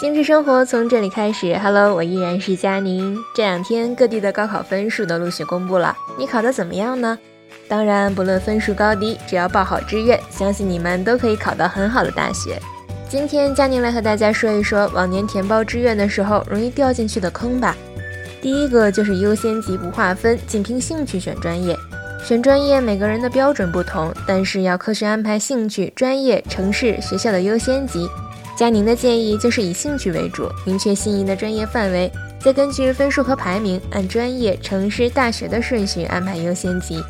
精致生活从这里开始。Hello，我依然是佳宁。这两天各地的高考分数都陆续公布了，你考得怎么样呢？当然，不论分数高低，只要报好志愿，相信你们都可以考到很好的大学。今天佳宁来和大家说一说往年填报志愿的时候容易掉进去的坑吧。第一个就是优先级不划分，仅凭兴趣选专业。选专业每个人的标准不同，但是要科学安排兴趣、专业、城市、学校的优先级。佳宁的建议就是以兴趣为主，明确心仪的专业范围，再根据分数和排名，按专业、城市、大学的顺序安排优先级。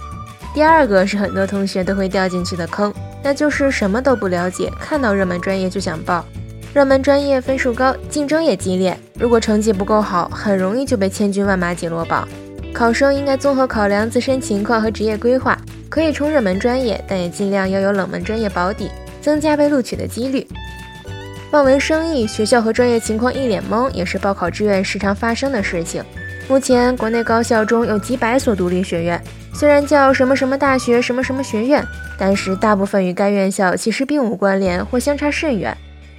第二个是很多同学都会掉进去的坑，那就是什么都不了解，看到热门专业就想报。热门专业分数高，竞争也激烈，如果成绩不够好，很容易就被千军万马挤落榜。考生应该综合考量自身情况和职业规划，可以冲热门专业，但也尽量要有冷门专业保底，增加被录取的几率。望文生义，学校和专业情况一脸懵，也是报考志愿时常发生的事情。目前国内高校中有几百所独立学院，虽然叫什么什么大学、什么什么学院，但是大部分与该院校其实并无关联或相差甚远。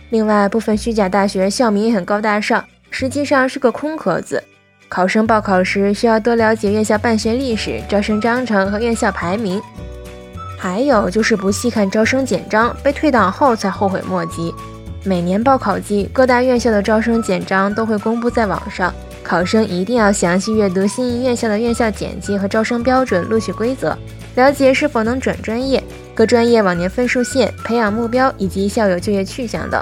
另外，部分虚假大学校名也很高大上，实际上是个空壳子。考生报考时需要多了解院校办学历史、招生章程和院校排名，还有就是不细看招生简章，被退档后才后悔莫及。每年报考季，各大院校的招生简章都会公布在网上，考生一定要详细阅读心仪院校的院校简介和招生标准、录取规则，了解是否能转专业、各专业往年分数线、培养目标以及校友就业去向等。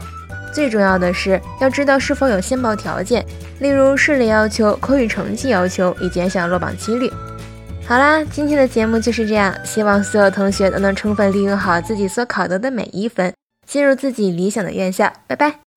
最重要的是要知道是否有先报条件，例如视力要求、口语成绩要求，以减小落榜几率。好啦，今天的节目就是这样，希望所有同学都能充分利用好自己所考得的每一分。进入自己理想的院校，拜拜。